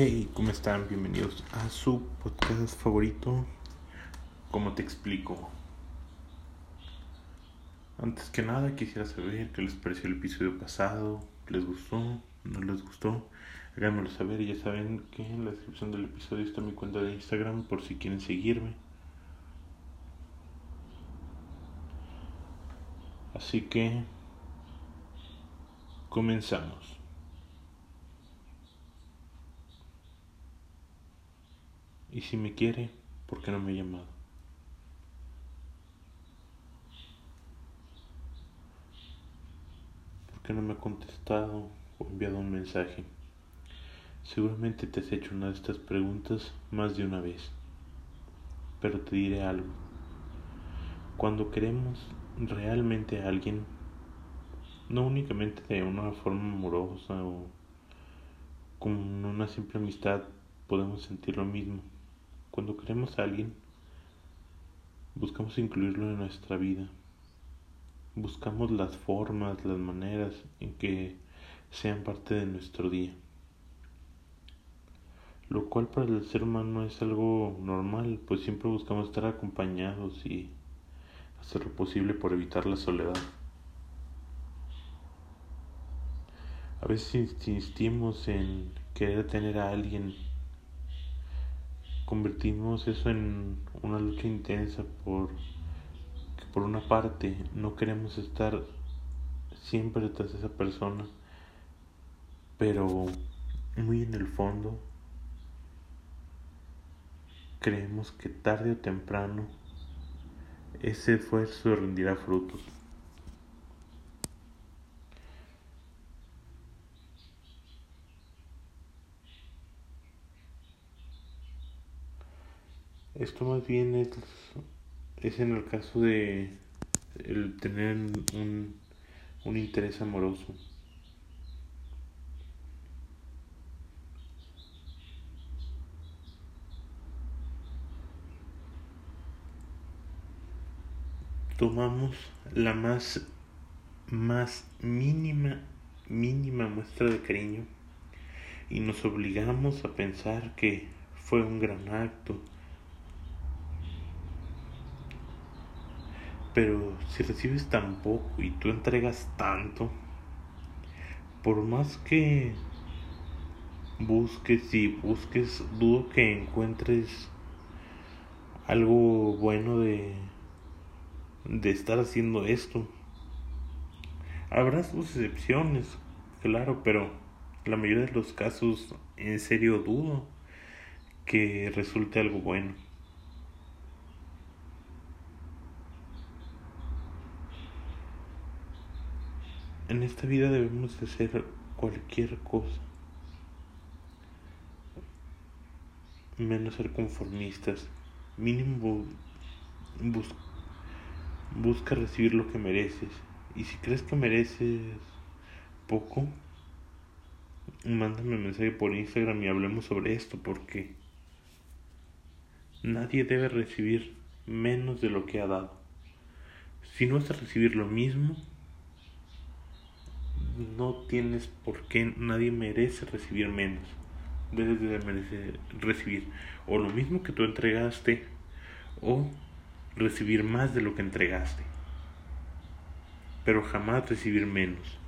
Hey, ¿cómo están? Bienvenidos a su podcast favorito. ¿Cómo te explico? Antes que nada quisiera saber qué les pareció el episodio pasado, ¿les gustó? ¿No les gustó? Háganmelo saber ya saben que en la descripción del episodio está mi cuenta de Instagram por si quieren seguirme. Así que comenzamos. Y si me quiere, ¿por qué no me ha llamado? ¿Por qué no me ha contestado o enviado un mensaje? Seguramente te has hecho una de estas preguntas más de una vez. Pero te diré algo. Cuando queremos realmente a alguien, no únicamente de una forma amorosa o con una simple amistad, podemos sentir lo mismo. Cuando queremos a alguien, buscamos incluirlo en nuestra vida. Buscamos las formas, las maneras en que sean parte de nuestro día. Lo cual para el ser humano es algo normal, pues siempre buscamos estar acompañados y hacer lo posible por evitar la soledad. A veces insistimos en querer tener a alguien convertimos eso en una lucha intensa por que por una parte no queremos estar siempre tras esa persona pero muy en el fondo creemos que tarde o temprano ese esfuerzo rendirá frutos Esto más bien es, es en el caso de el tener un, un interés amoroso. Tomamos la más, más mínima, mínima muestra de cariño y nos obligamos a pensar que fue un gran acto, Pero si recibes tan poco y tú entregas tanto, por más que busques y busques, dudo que encuentres algo bueno de, de estar haciendo esto. Habrá sus excepciones, claro, pero la mayoría de los casos en serio dudo que resulte algo bueno. En esta vida debemos de hacer cualquier cosa, menos ser conformistas. Mínimo busca recibir lo que mereces. Y si crees que mereces poco, mándame un mensaje por Instagram y hablemos sobre esto porque nadie debe recibir menos de lo que ha dado. Si no vas a recibir lo mismo, no tienes por qué, nadie merece recibir menos. Debes de merecer recibir o lo mismo que tú entregaste o recibir más de lo que entregaste. Pero jamás recibir menos.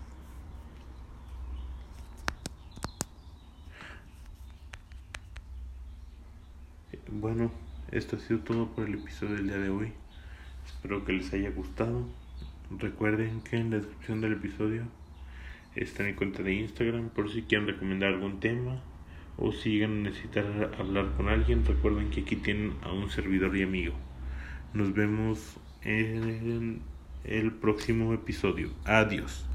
Bueno, esto ha sido todo por el episodio del día de hoy. Espero que les haya gustado. Recuerden que en la descripción del episodio está mi cuenta de Instagram por si quieren recomendar algún tema o si llegan a necesitar hablar con alguien. Recuerden que aquí tienen a un servidor y amigo. Nos vemos en el próximo episodio. Adiós.